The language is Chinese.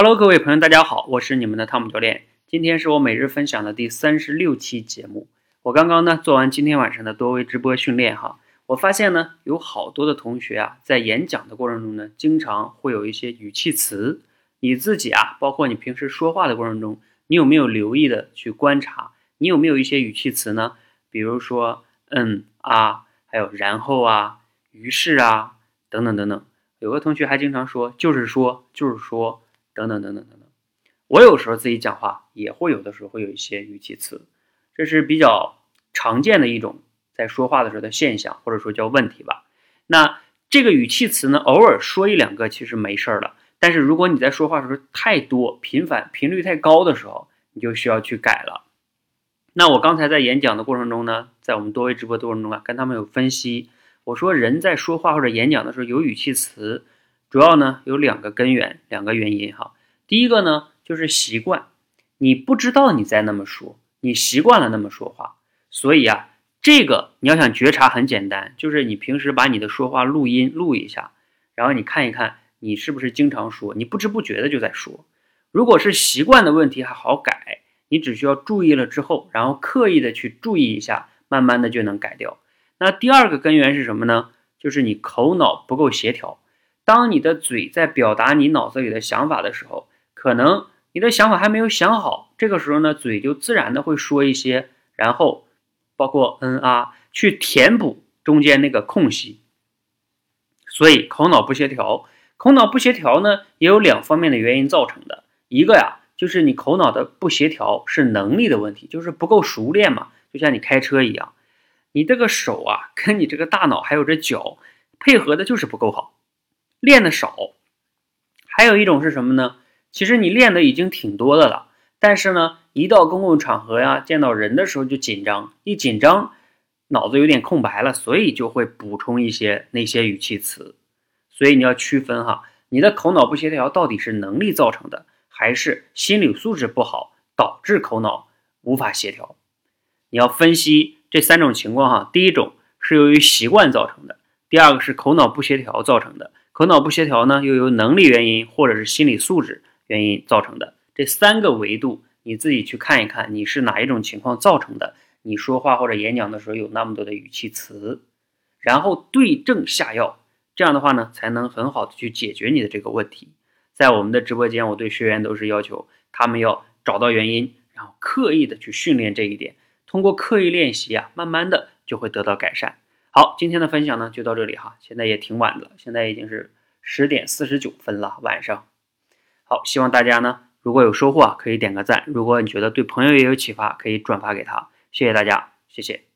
Hello，各位朋友，大家好，我是你们的汤姆教练。今天是我每日分享的第三十六期节目。我刚刚呢做完今天晚上的多维直播训练哈，我发现呢有好多的同学啊，在演讲的过程中呢，经常会有一些语气词。你自己啊，包括你平时说话的过程中，你有没有留意的去观察？你有没有一些语气词呢？比如说嗯啊，还有然后啊，于是啊，等等等等。有个同学还经常说，就是说，就是说。等等等等等等，我有时候自己讲话也会有的时候会有一些语气词，这是比较常见的一种在说话的时候的现象，或者说叫问题吧。那这个语气词呢，偶尔说一两个其实没事儿了，但是如果你在说话的时候太多、频繁、频率太高的时候，你就需要去改了。那我刚才在演讲的过程中呢，在我们多维直播过程中啊，跟他们有分析，我说人在说话或者演讲的时候有语气词。主要呢有两个根源，两个原因哈。第一个呢就是习惯，你不知道你在那么说，你习惯了那么说话，所以啊，这个你要想觉察很简单，就是你平时把你的说话录音录一下，然后你看一看你是不是经常说，你不知不觉的就在说。如果是习惯的问题还好改，你只需要注意了之后，然后刻意的去注意一下，慢慢的就能改掉。那第二个根源是什么呢？就是你口脑不够协调。当你的嘴在表达你脑子里的想法的时候，可能你的想法还没有想好，这个时候呢，嘴就自然的会说一些，然后包括嗯啊，去填补中间那个空隙。所以口脑不协调，口脑不协调呢，也有两方面的原因造成的。一个呀，就是你口脑的不协调是能力的问题，就是不够熟练嘛，就像你开车一样，你这个手啊，跟你这个大脑还有这脚配合的就是不够好。练的少，还有一种是什么呢？其实你练的已经挺多的了，但是呢，一到公共场合呀，见到人的时候就紧张，一紧张，脑子有点空白了，所以就会补充一些那些语气词。所以你要区分哈，你的口脑不协调到底是能力造成的，还是心理素质不好导致口脑无法协调？你要分析这三种情况哈。第一种是由于习惯造成的，第二个是口脑不协调造成的。口脑不协调呢，又由能力原因或者是心理素质原因造成的。这三个维度，你自己去看一看，你是哪一种情况造成的？你说话或者演讲的时候有那么多的语气词，然后对症下药，这样的话呢，才能很好的去解决你的这个问题。在我们的直播间，我对学员都是要求他们要找到原因，然后刻意的去训练这一点，通过刻意练习啊，慢慢的就会得到改善。好，今天的分享呢就到这里哈，现在也挺晚了，现在已经是十点四十九分了，晚上。好，希望大家呢如果有收获啊，可以点个赞；如果你觉得对朋友也有启发，可以转发给他。谢谢大家，谢谢。